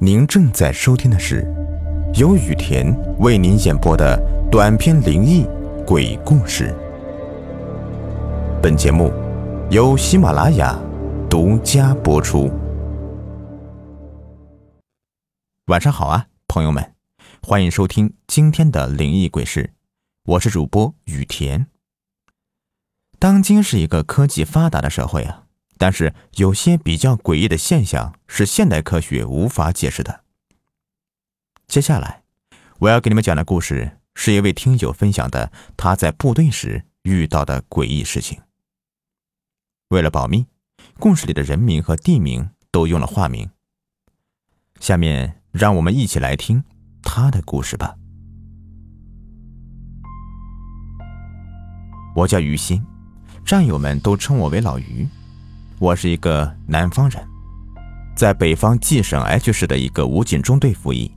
您正在收听的是由雨田为您演播的短篇灵异鬼故事。本节目由喜马拉雅独家播出。晚上好啊，朋友们，欢迎收听今天的灵异鬼事，我是主播雨田。当今是一个科技发达的社会啊。但是有些比较诡异的现象是现代科学无法解释的。接下来我要给你们讲的故事是一位听友分享的他在部队时遇到的诡异事情。为了保密，故事里的人名和地名都用了化名。下面让我们一起来听他的故事吧。我叫于心，战友们都称我为老于。我是一个南方人，在北方冀省 H 市的一个武警中队服役。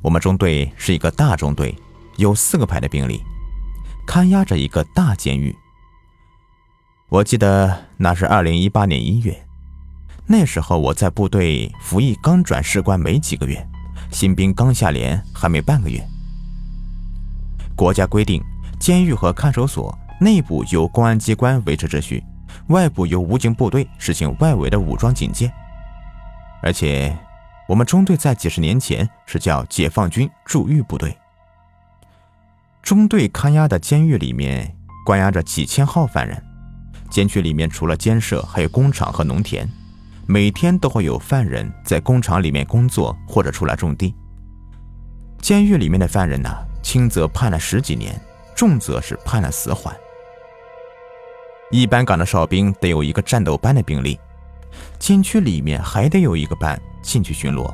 我们中队是一个大中队，有四个排的兵力，看押着一个大监狱。我记得那是二零一八年一月，那时候我在部队服役，刚转士官没几个月，新兵刚下连，还没半个月。国家规定，监狱和看守所内部由公安机关维持秩序。外部由武警部队实行外围的武装警戒，而且我们中队在几十年前是叫解放军驻狱部队。中队看押的监狱里面关押着几千号犯人，监区里面除了监舍，还有工厂和农田，每天都会有犯人在工厂里面工作或者出来种地。监狱里面的犯人呢，轻则判了十几年，重则是判了死缓。一般岗的哨兵得有一个战斗班的兵力，监区里面还得有一个班进去巡逻。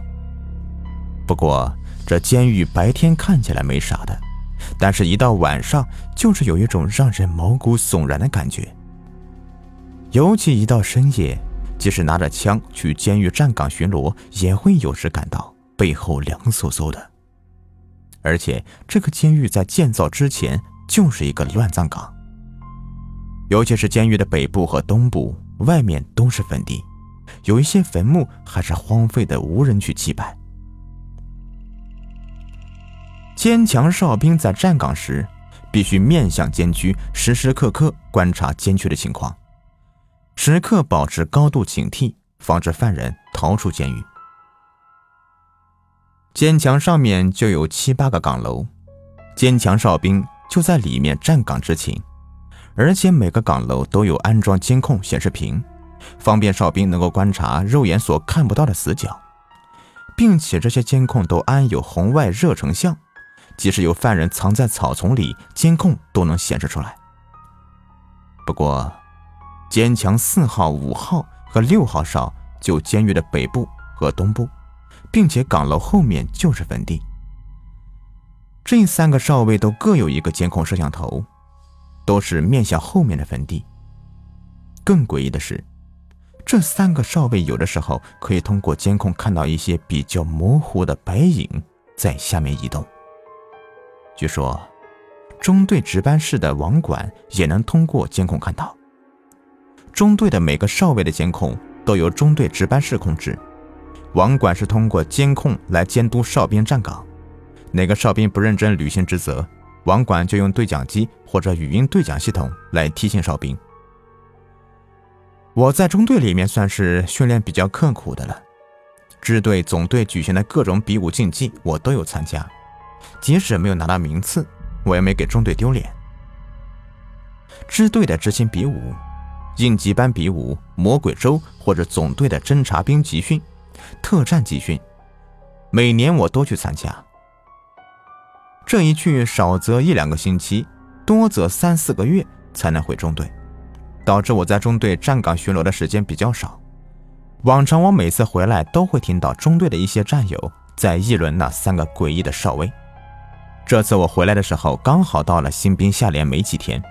不过这监狱白天看起来没啥的，但是一到晚上就是有一种让人毛骨悚然的感觉。尤其一到深夜，即使拿着枪去监狱站岗巡逻，也会有时感到背后凉飕飕的。而且这个监狱在建造之前就是一个乱葬岗。尤其是监狱的北部和东部，外面都是坟地，有一些坟墓还是荒废的，无人去祭拜。坚强哨兵在站岗时，必须面向监区，时时刻刻观察监区的情况，时刻保持高度警惕，防止犯人逃出监狱。坚强上面就有七八个岗楼，坚强哨兵就在里面站岗执勤。而且每个岗楼都有安装监控显示屏，方便哨兵能够观察肉眼所看不到的死角，并且这些监控都安有红外热成像，即使有犯人藏在草丛里，监控都能显示出来。不过，坚强四号、五号和六号哨就监狱的北部和东部，并且岗楼后面就是坟地。这三个哨位都各有一个监控摄像头。都是面向后面的坟地。更诡异的是，这三个哨位有的时候可以通过监控看到一些比较模糊的白影在下面移动。据说，中队值班室的网管也能通过监控看到。中队的每个哨位的监控都由中队值班室控制，网管是通过监控来监督哨兵站岗，哪个哨兵不认真履行职责。网管就用对讲机或者语音对讲系统来提醒哨兵。我在中队里面算是训练比较刻苦的了，支队、总队举行的各种比武竞技我都有参加，即使没有拿到名次，我也没给中队丢脸。支队的执行比武、应急班比武、魔鬼周或者总队的侦察兵集训、特战集训，每年我都去参加。这一去少则一两个星期，多则三四个月才能回中队，导致我在中队站岗巡逻的时间比较少。往常我每次回来都会听到中队的一些战友在议论那三个诡异的哨位。这次我回来的时候，刚好到了新兵下连没几天，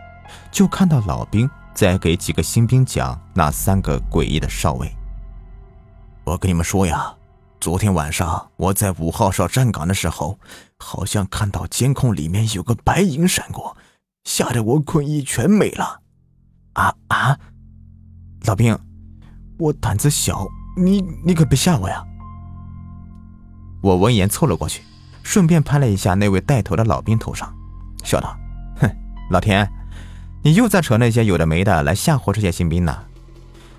就看到老兵在给几个新兵讲那三个诡异的哨位。我跟你们说呀。昨天晚上我在五号哨站岗的时候，好像看到监控里面有个白影闪过，吓得我困意全没了。啊啊！老兵，我胆子小，你你可别吓我呀！我闻言凑了过去，顺便拍了一下那位带头的老兵头上，笑道：“哼，老田，你又在扯那些有的没的来吓唬这些新兵呢？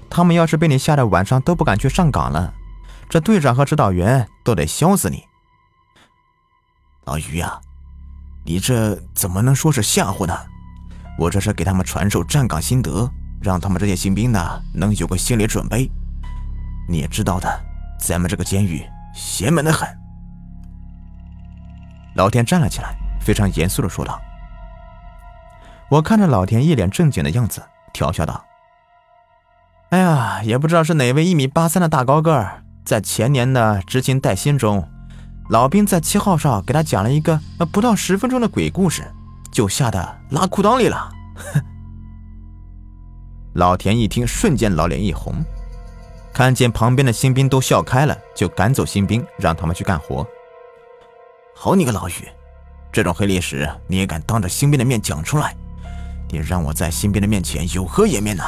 他们要是被你吓得晚上都不敢去上岗了，这队长和指导员都得削死你。”老于呀，你这怎么能说是吓唬呢？我这是给他们传授站岗心得，让他们这些新兵呢能有个心理准备。你也知道的，咱们这个监狱邪门的很。老田站了起来，非常严肃的说道：“我看着老田一脸正经的样子，调笑道：‘哎呀，也不知道是哪位一米八三的大高个儿，在前年的执勤带薪中，老兵在七号哨给他讲了一个不到十分钟的鬼故事。’”就吓得拉裤裆里了。老田一听，瞬间老脸一红，看见旁边的新兵都笑开了，就赶走新兵，让他们去干活。好你个老于，这种黑历史你也敢当着新兵的面讲出来？你让我在新兵的面前有何颜面呢？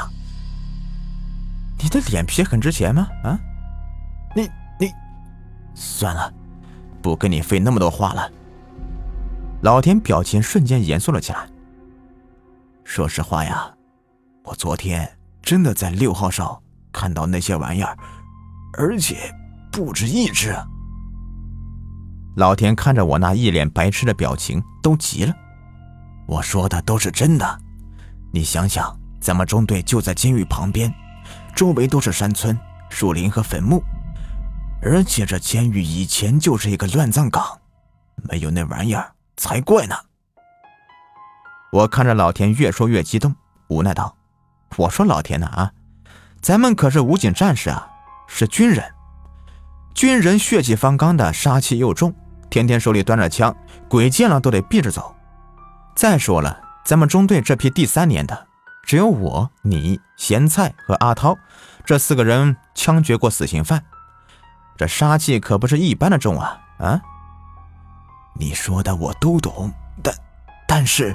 你的脸皮很值钱吗？啊？你你，算了，不跟你费那么多话了。老田表情瞬间严肃了起来。说实话呀，我昨天真的在六号哨看到那些玩意儿，而且不止一只。老田看着我那一脸白痴的表情，都急了。我说的都是真的，你想想，咱们中队就在监狱旁边，周围都是山村、树林和坟墓，而且这监狱以前就是一个乱葬岗，没有那玩意儿。才怪呢！我看着老田越说越激动，无奈道：“我说老田呐啊，咱们可是武警战士啊，是军人，军人血气方刚的，杀气又重，天天手里端着枪，鬼见了都得避着走。再说了，咱们中队这批第三年的，只有我、你、咸菜和阿涛这四个人枪决过死刑犯，这杀气可不是一般的重啊啊！”你说的我都懂，但但是，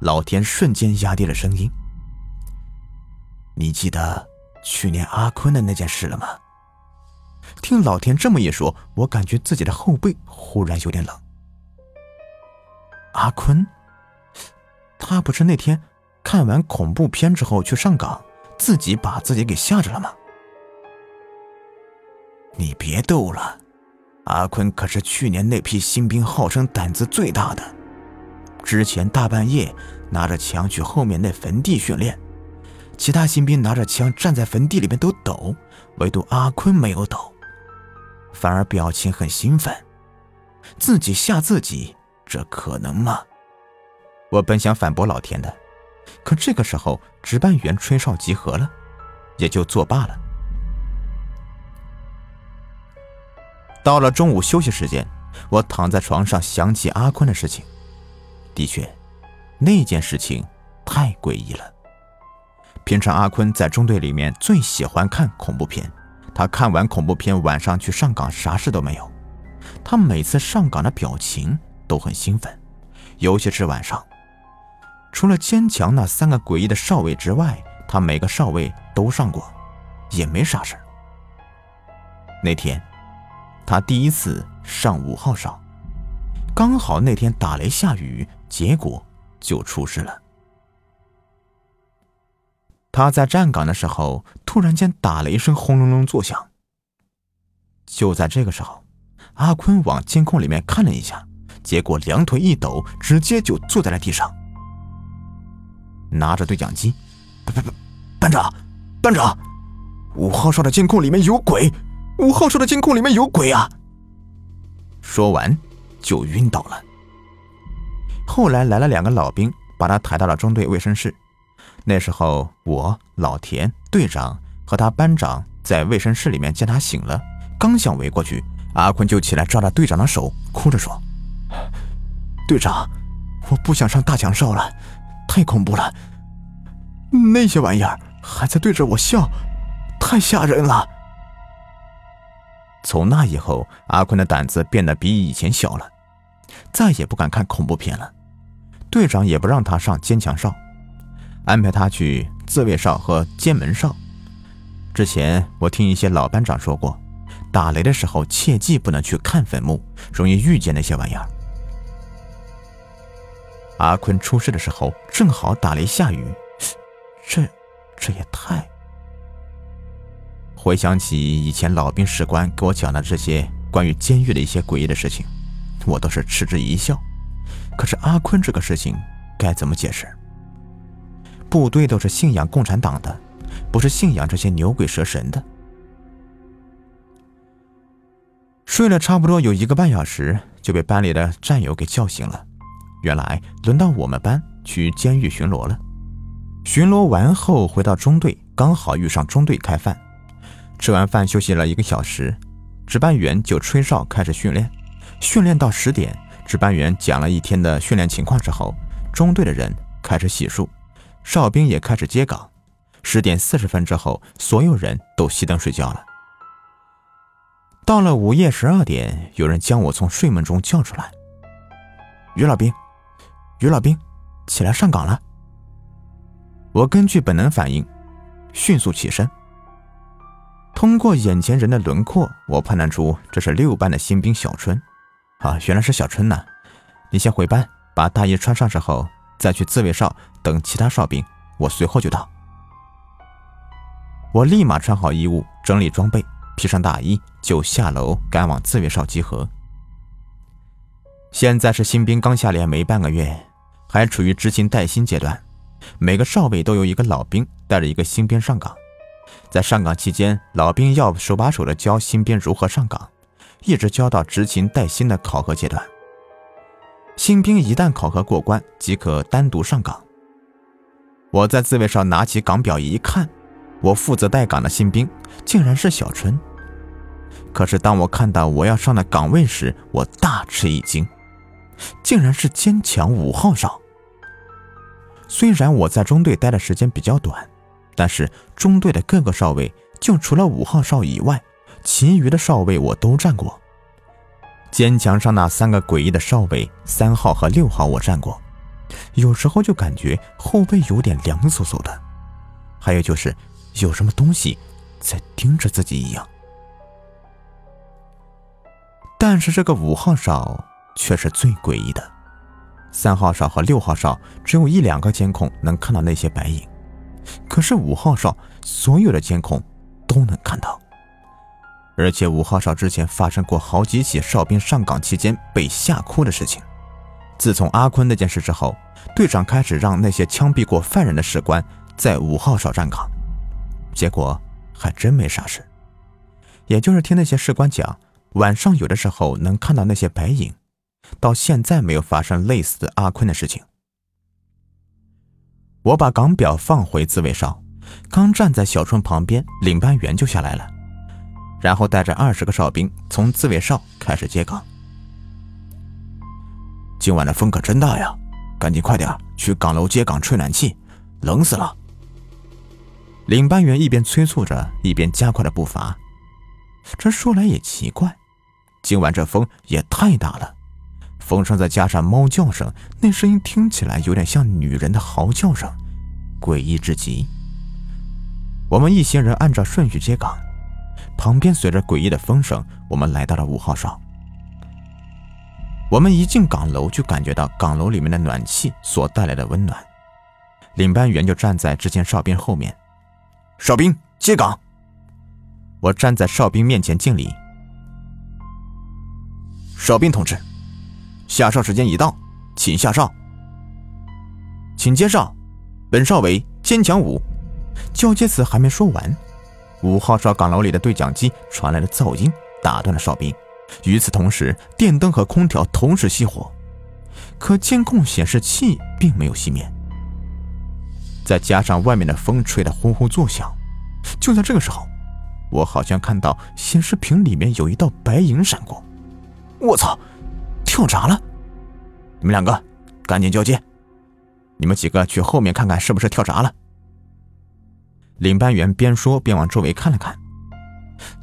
老田瞬间压低了声音。你记得去年阿坤的那件事了吗？听老田这么一说，我感觉自己的后背忽然有点冷。阿坤，他不是那天看完恐怖片之后去上岗，自己把自己给吓着了吗？你别逗了。阿坤可是去年那批新兵号称胆子最大的，之前大半夜拿着枪去后面那坟地训练，其他新兵拿着枪站在坟地里面都抖，唯独阿坤没有抖，反而表情很兴奋。自己吓自己，这可能吗？我本想反驳老田的，可这个时候值班员吹哨集合了，也就作罢了。到了中午休息时间，我躺在床上想起阿坤的事情。的确，那件事情太诡异了。平常阿坤在中队里面最喜欢看恐怖片，他看完恐怖片晚上去上岗啥事都没有。他每次上岗的表情都很兴奋，尤其是晚上。除了坚强那三个诡异的少尉之外，他每个少尉都上过，也没啥事那天。他第一次上五号哨，刚好那天打雷下雨，结果就出事了。他在站岗的时候，突然间打雷声轰隆隆作响。就在这个时候，阿坤往监控里面看了一下，结果两腿一抖，直接就坐在了地上，拿着对讲机：“班班班长，班长，五号哨的监控里面有鬼。”五号哨的监控里面有鬼啊！说完就晕倒了。后来来了两个老兵，把他抬到了中队卫生室。那时候我、老田、队长和他班长在卫生室里面见他醒了，刚想围过去，阿坤就起来抓着队长的手，哭着说：“队长，我不想上大强哨了，太恐怖了，那些玩意儿还在对着我笑，太吓人了。”从那以后，阿坤的胆子变得比以前小了，再也不敢看恐怖片了。队长也不让他上坚强哨，安排他去自卫哨和监门哨。之前我听一些老班长说过，打雷的时候切记不能去看坟墓，容易遇见那些玩意儿。阿坤出事的时候正好打雷下雨，这，这也太……回想起以前老兵士官给我讲的这些关于监狱的一些诡异的事情，我都是嗤之一笑。可是阿坤这个事情该怎么解释？部队都是信仰共产党的，不是信仰这些牛鬼蛇神的。睡了差不多有一个半小时，就被班里的战友给叫醒了。原来轮到我们班去监狱巡逻了。巡逻完后回到中队，刚好遇上中队开饭。吃完饭休息了一个小时，值班员就吹哨开始训练。训练到十点，值班员讲了一天的训练情况之后，中队的人开始洗漱。哨兵也开始接岗，十点四十分之后，所有人都熄灯睡觉了。到了午夜十二点，有人将我从睡梦中叫出来：“于老兵，于老兵，起来上岗了。”我根据本能反应，迅速起身。通过眼前人的轮廓，我判断出这是六班的新兵小春。啊，原来是小春呐！你先回班，把大衣穿上之后。再去自卫哨等其他哨兵，我随后就到。我立马穿好衣物，整理装备，披上大衣，就下楼赶往自卫哨集合。现在是新兵刚下连没半个月，还处于执勤带薪阶段。每个哨位都由一个老兵带着一个新兵上岗，在上岗期间，老兵要手把手的教新兵如何上岗，一直教到执勤带薪的考核阶段。新兵一旦考核过关，即可单独上岗。我在自卫哨拿起岗表一看，我负责带岗的新兵竟然是小春。可是当我看到我要上的岗位时，我大吃一惊，竟然是坚强五号哨。虽然我在中队待的时间比较短，但是中队的各个哨位，就除了五号哨以外，其余的哨位我都站过。坚墙上那三个诡异的哨位，三号和六号我站过，有时候就感觉后背有点凉飕飕的，还有就是有什么东西在盯着自己一样。但是这个五号哨却是最诡异的，三号哨和六号哨只有一两个监控能看到那些白影，可是五号哨所有的监控都能看到。而且五号哨之前发生过好几起哨兵上岗期间被吓哭的事情。自从阿坤那件事之后，队长开始让那些枪毙过犯人的士官在五号哨站岗，结果还真没啥事。也就是听那些士官讲，晚上有的时候能看到那些白影，到现在没有发生类似的阿坤的事情。我把岗表放回自卫哨，刚站在小春旁边，领班员就下来了。然后带着二十个哨兵从自卫哨开始接岗。今晚的风可真大呀，赶紧快点去岗楼接岗吹暖气，冷死了。领班员一边催促着，一边加快了步伐。这说来也奇怪，今晚这风也太大了，风声再加上猫叫声，那声音听起来有点像女人的嚎叫声，诡异至极。我们一行人按照顺序接岗。旁边随着诡异的风声，我们来到了五号哨。我们一进岗楼，就感觉到岗楼里面的暖气所带来的温暖。领班员就站在之前哨兵后面，哨兵接岗。我站在哨兵面前敬礼。哨兵同志，下哨时间已到，请下哨。请接哨，本哨为坚强五。交接词还没说完。五号哨岗楼里的对讲机传来了噪音打断了哨兵。与此同时，电灯和空调同时熄火，可监控显示器并没有熄灭。再加上外面的风吹得呼呼作响，就在这个时候，我好像看到显示屏里面有一道白影闪过。我操！跳闸了！你们两个赶紧交接，你们几个去后面看看是不是跳闸了。领班员边说边往周围看了看。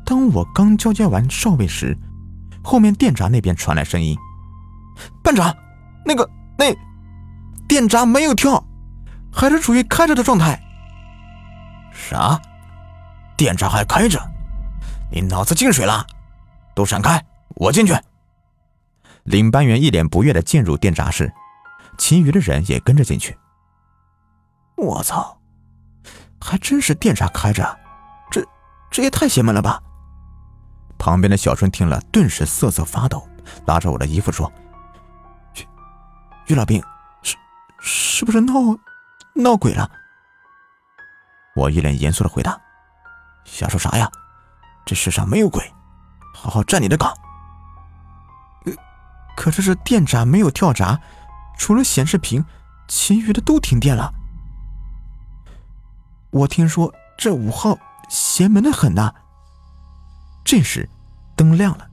当我刚交接完哨位时，后面电闸那边传来声音：“班长，那个那电闸没有跳，还是处于开着的状态。”“啥？电闸还开着？你脑子进水了？都闪开，我进去。领班员一脸不悦的进入电闸室，其余的人也跟着进去。我操，还真是电闸开着，这这也太邪门了吧！旁边的小春听了，顿时瑟瑟发抖，拉着我的衣服说：“于于老兵，是是不是闹闹鬼了？”我一脸严肃的回答：“瞎说啥呀？这世上没有鬼，好好站你的岗。”可是这电闸没有跳闸，除了显示屏，其余的都停电了。我听说这五号邪门的很呐。这时，灯亮了，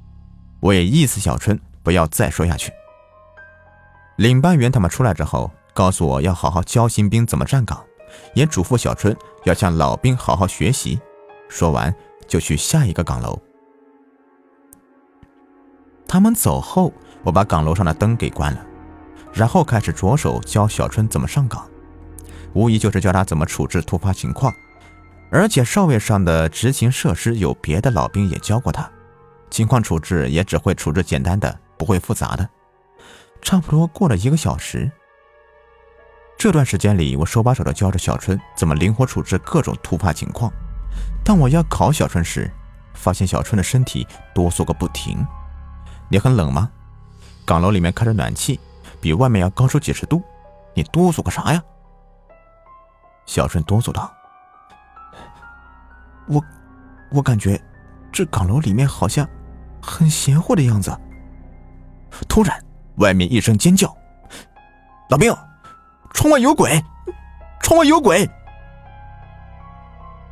我也意思小春不要再说下去。领班员他们出来之后，告诉我要好好教新兵怎么站岗，也嘱咐小春要向老兵好好学习。说完就去下一个岗楼。他们走后。我把岗楼上的灯给关了，然后开始着手教小春怎么上岗，无疑就是教他怎么处置突发情况。而且哨位上的执勤设施有别的老兵也教过他，情况处置也只会处置简单的，不会复杂的。差不多过了一个小时，这段时间里，我手把手的教着小春怎么灵活处置各种突发情况。当我要考小春时，发现小春的身体哆嗦个不停。你很冷吗？岗楼里面开着暖气，比外面要高出几十度，你哆嗦个啥呀？小春哆嗦道：“我，我感觉这岗楼里面好像很邪乎的样子。”突然，外面一声尖叫：“老兵，窗外有鬼！窗外有鬼！”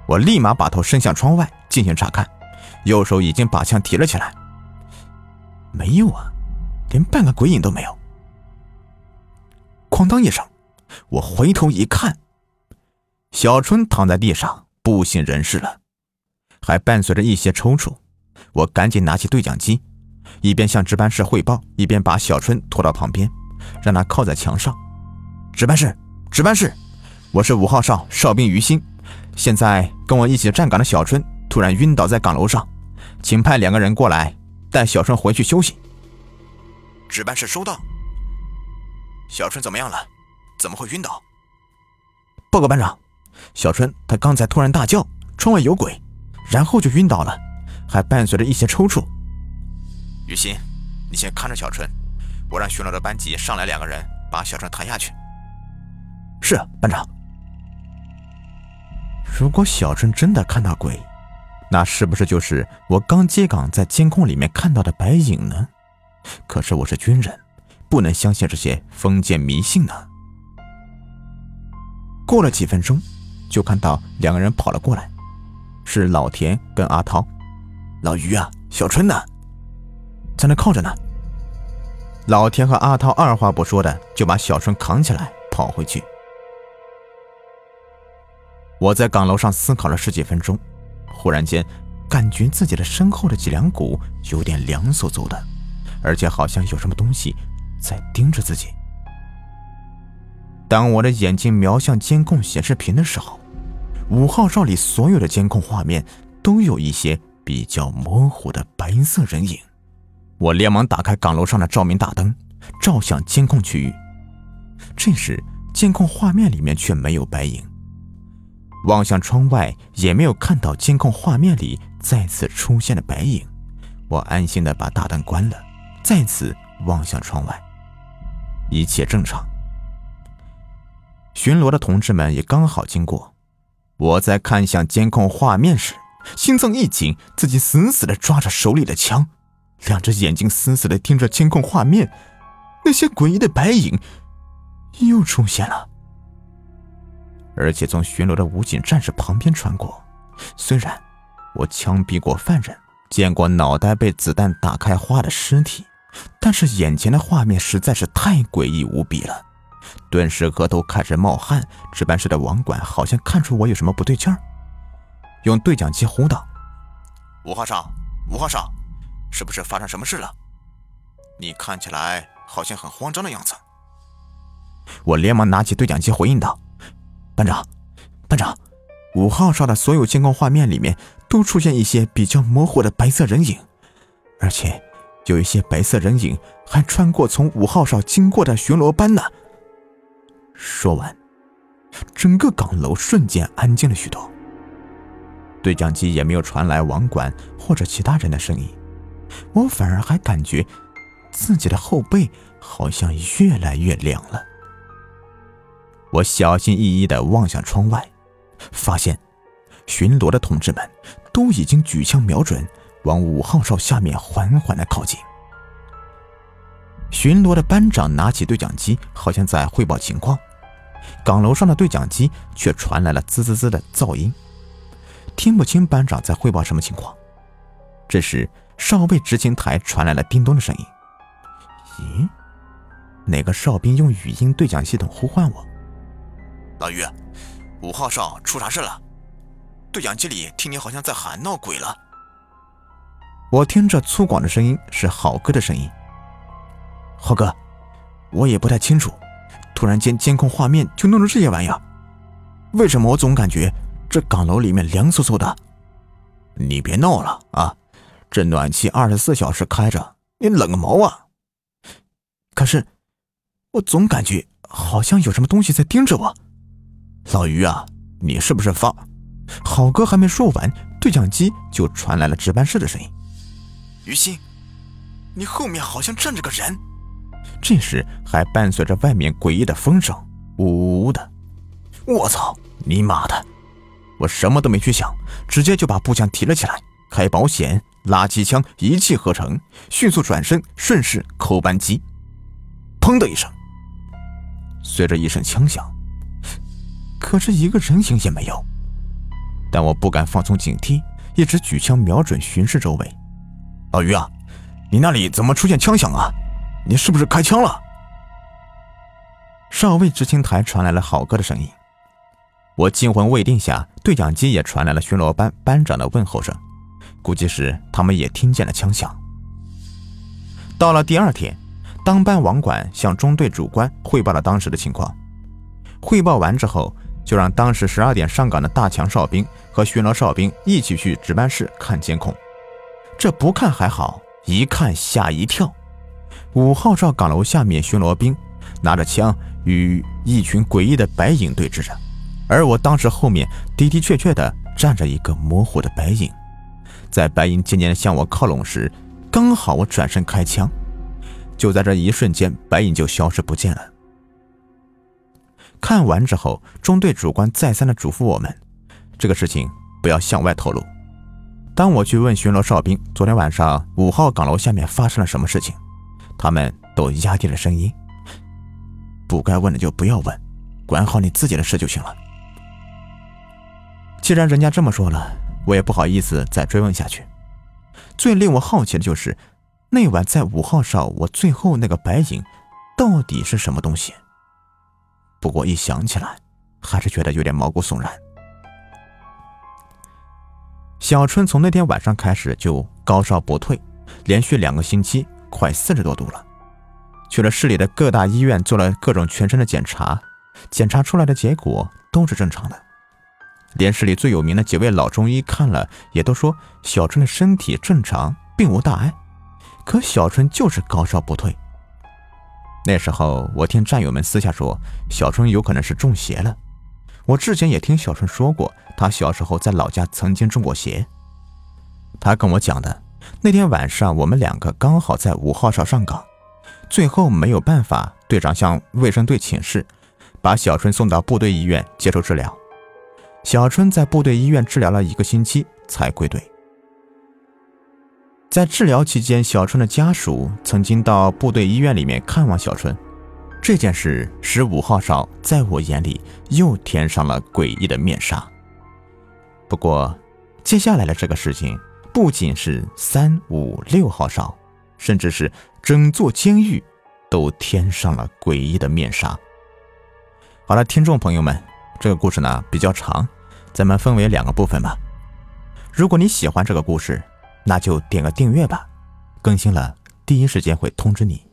我立马把头伸向窗外进行查看，右手已经把枪提了起来。没有啊。连半个鬼影都没有。哐当一声，我回头一看，小春躺在地上不省人事了，还伴随着一些抽搐。我赶紧拿起对讲机，一边向值班室汇报，一边把小春拖到旁边，让他靠在墙上。值班室，值班室，我是五号哨哨兵于鑫。现在跟我一起站岗的小春突然晕倒在岗楼上，请派两个人过来带小春回去休息。值班室收到。小春怎么样了？怎么会晕倒？报告班长，小春他刚才突然大叫“窗外有鬼”，然后就晕倒了，还伴随着一些抽搐。雨欣，你先看着小春，我让巡逻的班级上来两个人把小春抬下去。是，班长。如果小春真的看到鬼，那是不是就是我刚接岗在监控里面看到的白影呢？可是我是军人，不能相信这些封建迷信呢。过了几分钟，就看到两个人跑了过来，是老田跟阿涛。老于啊，小春呢？在那靠着呢。老田和阿涛二话不说的就把小春扛起来跑回去。我在岗楼上思考了十几分钟，忽然间感觉自己的身后的脊梁骨有点凉飕飕的。而且好像有什么东西在盯着自己。当我的眼睛瞄向监控显示屏的时候，五号哨里所有的监控画面都有一些比较模糊的白色人影。我连忙打开岗楼上的照明大灯，照向监控区域。这时，监控画面里面却没有白影。望向窗外，也没有看到监控画面里再次出现的白影。我安心的把大灯关了。再次望向窗外，一切正常。巡逻的同志们也刚好经过。我在看向监控画面时，心脏一紧，自己死死的抓着手里的枪，两只眼睛死死的盯着监控画面。那些诡异的白影又出现了，而且从巡逻的武警战士旁边穿过。虽然我枪毙过犯人，见过脑袋被子弹打开花的尸体。但是眼前的画面实在是太诡异无比了，顿时额头开始冒汗。值班室的网管好像看出我有什么不对劲儿，用对讲机呼道：“五号哨，五号哨，是不是发生什么事了？你看起来好像很慌张的样子。”我连忙拿起对讲机回应道：“班长，班长，五号哨的所有监控画面里面都出现一些比较模糊的白色人影。”而且有一些白色人影还穿过从五号哨经过的巡逻班呢。说完，整个岗楼瞬间安静了许多，对讲机也没有传来网管或者其他人的声音，我反而还感觉自己的后背好像越来越凉了。我小心翼翼地望向窗外，发现巡逻的同志们都已经举枪瞄准，往五号哨下面缓缓地靠近。巡逻的班长拿起对讲机，好像在汇报情况。岗楼上的对讲机却传来了滋滋滋的噪音，听不清班长在汇报什么情况。这时，哨位执勤台传来了叮咚的声音。咦，哪个哨兵用语音对讲系统呼唤我？老于，五号哨出啥事了？对讲机里听你好像在喊闹鬼了。我听着粗犷的声音是好哥的声音。浩哥，我也不太清楚。突然间，监控画面就弄成这些玩意儿，为什么我总感觉这岗楼里面凉飕飕的？你别闹了啊！这暖气二十四小时开着，你冷个毛啊！可是我总感觉好像有什么东西在盯着我。老于啊，你是不是发？好哥还没说完，对讲机就传来了值班室的声音：“于心，你后面好像站着个人。”这时还伴随着外面诡异的风声，呜呜的。我操你妈的！我什么都没去想，直接就把步枪提了起来，开保险、拉机枪一气呵成，迅速转身顺势扣扳机。砰的一声，随着一声枪响，可是一个人影也没有。但我不敢放松警惕，一直举枪瞄准巡视周围。老于啊，你那里怎么出现枪响啊？你是不是开枪了？哨位执勤台传来了好哥的声音。我惊魂未定下，对讲机也传来了巡逻班班长的问候声，估计是他们也听见了枪响。到了第二天，当班网管向中队主官汇报了当时的情况。汇报完之后，就让当时十二点上岗的大强哨兵和巡逻哨兵一起去值班室看监控。这不看还好，一看吓一跳。五号哨岗楼下面巡逻兵拿着枪与一群诡异的白影对峙着，而我当时后面的的确确的站着一个模糊的白影，在白影渐渐向我靠拢时，刚好我转身开枪，就在这一瞬间，白影就消失不见了。看完之后，中队主官再三的嘱咐我们，这个事情不要向外透露。当我去问巡逻哨兵昨天晚上五号岗楼下面发生了什么事情。他们都压低了声音：“不该问的就不要问，管好你自己的事就行了。”既然人家这么说了，我也不好意思再追问下去。最令我好奇的就是，那晚在五号哨，我最后那个白影到底是什么东西？不过一想起来，还是觉得有点毛骨悚然。小春从那天晚上开始就高烧不退，连续两个星期。快四十多度了，去了市里的各大医院做了各种全身的检查，检查出来的结果都是正常的。连市里最有名的几位老中医看了，也都说小春的身体正常，并无大碍。可小春就是高烧不退。那时候我听战友们私下说，小春有可能是中邪了。我之前也听小春说过，他小时候在老家曾经中过邪。他跟我讲的。那天晚上，我们两个刚好在五号哨上岗，最后没有办法，队长向卫生队请示，把小春送到部队医院接受治疗。小春在部队医院治疗了一个星期才归队。在治疗期间，小春的家属曾经到部队医院里面看望小春，这件事使五号哨在我眼里又添上了诡异的面纱。不过，接下来的这个事情。不仅是三五六号哨，甚至是整座监狱，都添上了诡异的面纱。好了，听众朋友们，这个故事呢比较长，咱们分为两个部分吧。如果你喜欢这个故事，那就点个订阅吧，更新了第一时间会通知你。